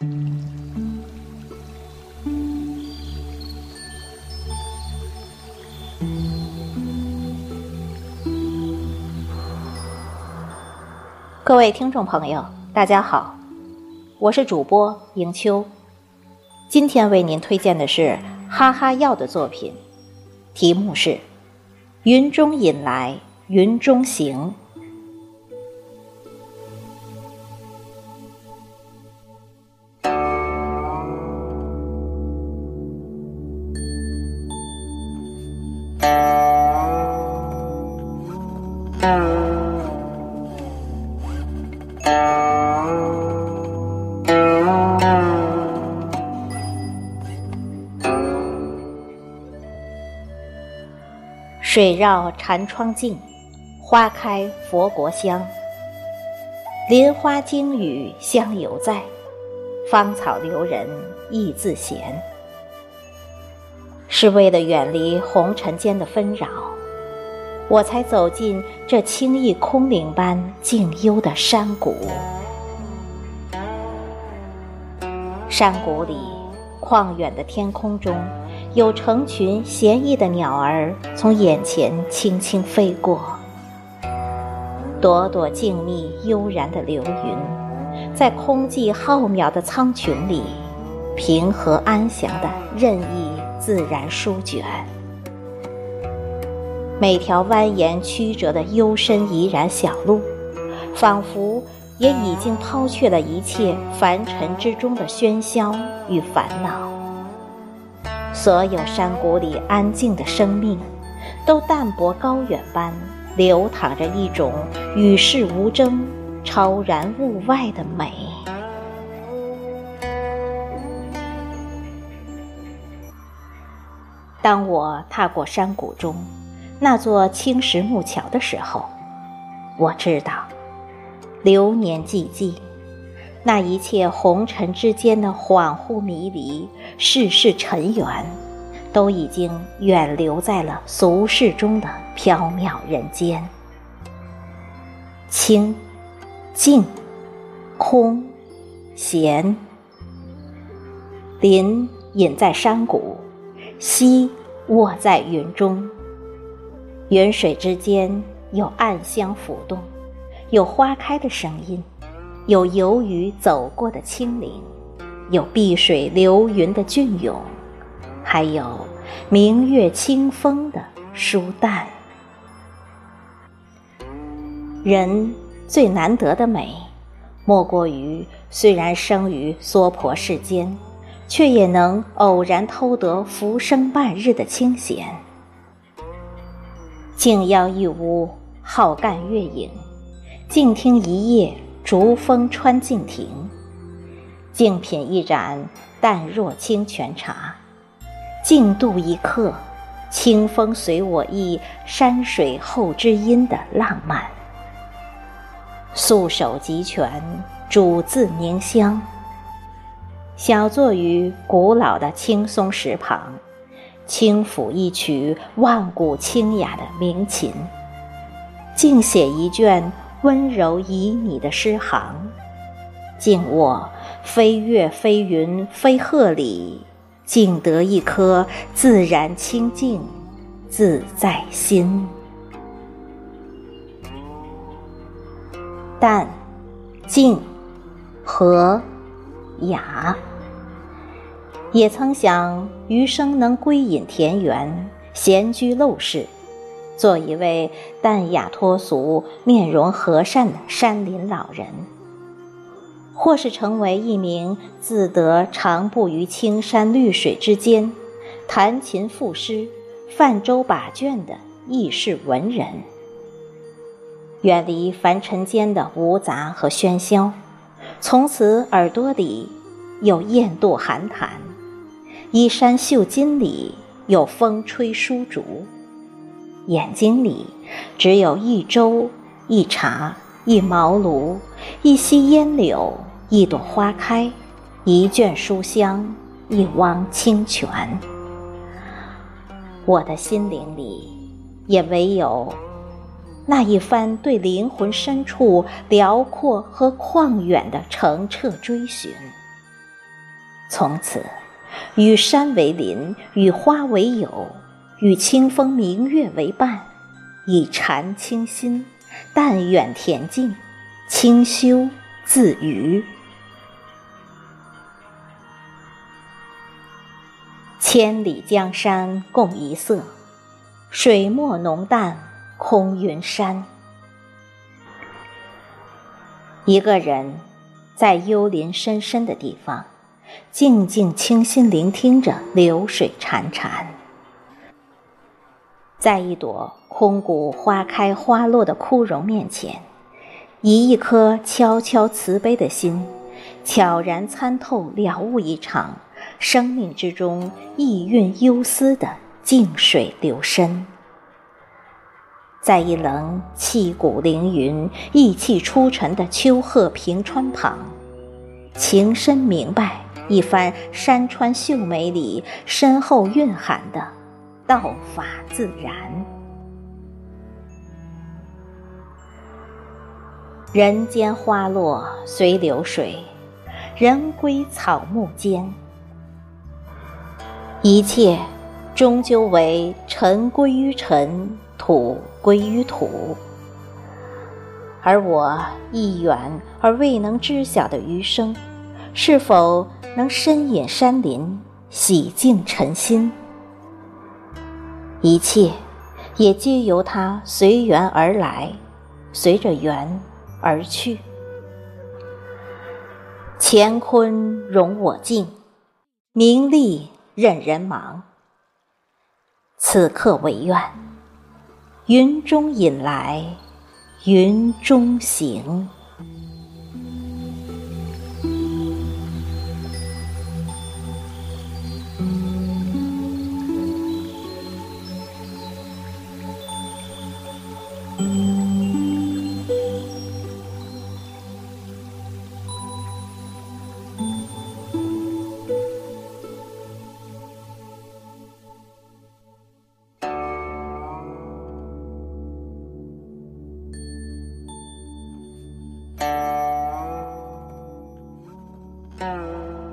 各位听众朋友，大家好，我是主播迎秋。今天为您推荐的是哈哈药的作品，题目是《云中引来云中行》。水绕禅窗净，花开佛国香。林花经雨香犹在，芳草留人意自闲。是为了远离红尘间的纷扰，我才走进这清逸空灵般静幽的山谷。山谷里，旷远的天空中。有成群闲逸的鸟儿从眼前轻轻飞过，朵朵静谧悠然的流云，在空寂浩渺的苍穹里，平和安详的任意自然舒卷。每条蜿蜒曲折的幽深怡然小路，仿佛也已经抛却了一切凡尘之中的喧嚣与烦恼。所有山谷里安静的生命，都淡泊高远般流淌着一种与世无争、超然物外的美。当我踏过山谷中那座青石木桥的时候，我知道，流年寂寂。那一切红尘之间的恍惚迷离、世事尘缘，都已经远留在了俗世中的缥缈人间。清、静、空、闲，林隐在山谷，溪卧在云中。云水之间有暗香浮动，有花开的声音。有游鱼走过的清灵，有碧水流云的俊勇，还有明月清风的舒淡。人最难得的美，莫过于虽然生于娑婆世间，却也能偶然偷得浮生半日的清闲。静邀一屋好干月影，静听一夜。竹风穿尽庭，静品一盏淡若清泉茶，静度一刻清风随我意，山水后知音的浪漫。素手集泉，煮自凝香，小坐于古老的青松石旁，轻抚一曲万古清雅的鸣琴，静写一卷。温柔旖旎的诗行，静卧飞月飞云飞鹤里，静得一颗自然清净自在心。淡、静、和、雅，也曾想余生能归隐田园，闲居陋室。做一位淡雅脱俗、面容和善的山林老人，或是成为一名自得长步于青山绿水之间，弹琴赋诗、泛舟把卷的异世文人，远离凡尘间的芜杂和喧嚣，从此耳朵里有雁渡寒潭，衣衫绣金里有风吹疏竹。眼睛里只有一粥、一茶、一茅庐、一溪烟柳、一朵花开、一卷书香、一汪清泉。我的心灵里也唯有那一番对灵魂深处辽阔和旷远的澄澈追寻，从此，与山为邻，与花为友，与清风明月为伴，以禅清心，淡远恬静，清修自娱。千里江山共一色，水墨浓淡空云山。一个人在幽林深深的地方，静静清心聆听着流水潺潺，在一朵空谷花开花落的枯荣面前，以一颗悄悄慈悲的心，悄然参透了悟一场生命之中意蕴幽思的静水流深。在一棱气骨凌云、意气出尘的丘壑平川旁，情深明白一番山川秀美里深厚蕴含的道法自然。人间花落随流水，人归草木间。一切终究为尘归于尘。土归于土，而我一远而未能知晓的余生，是否能深隐山林，洗净尘心？一切也皆由它随缘而来，随着缘而去。乾坤容我静，名利任人忙。此刻唯愿。云中引来，云中行。嗯。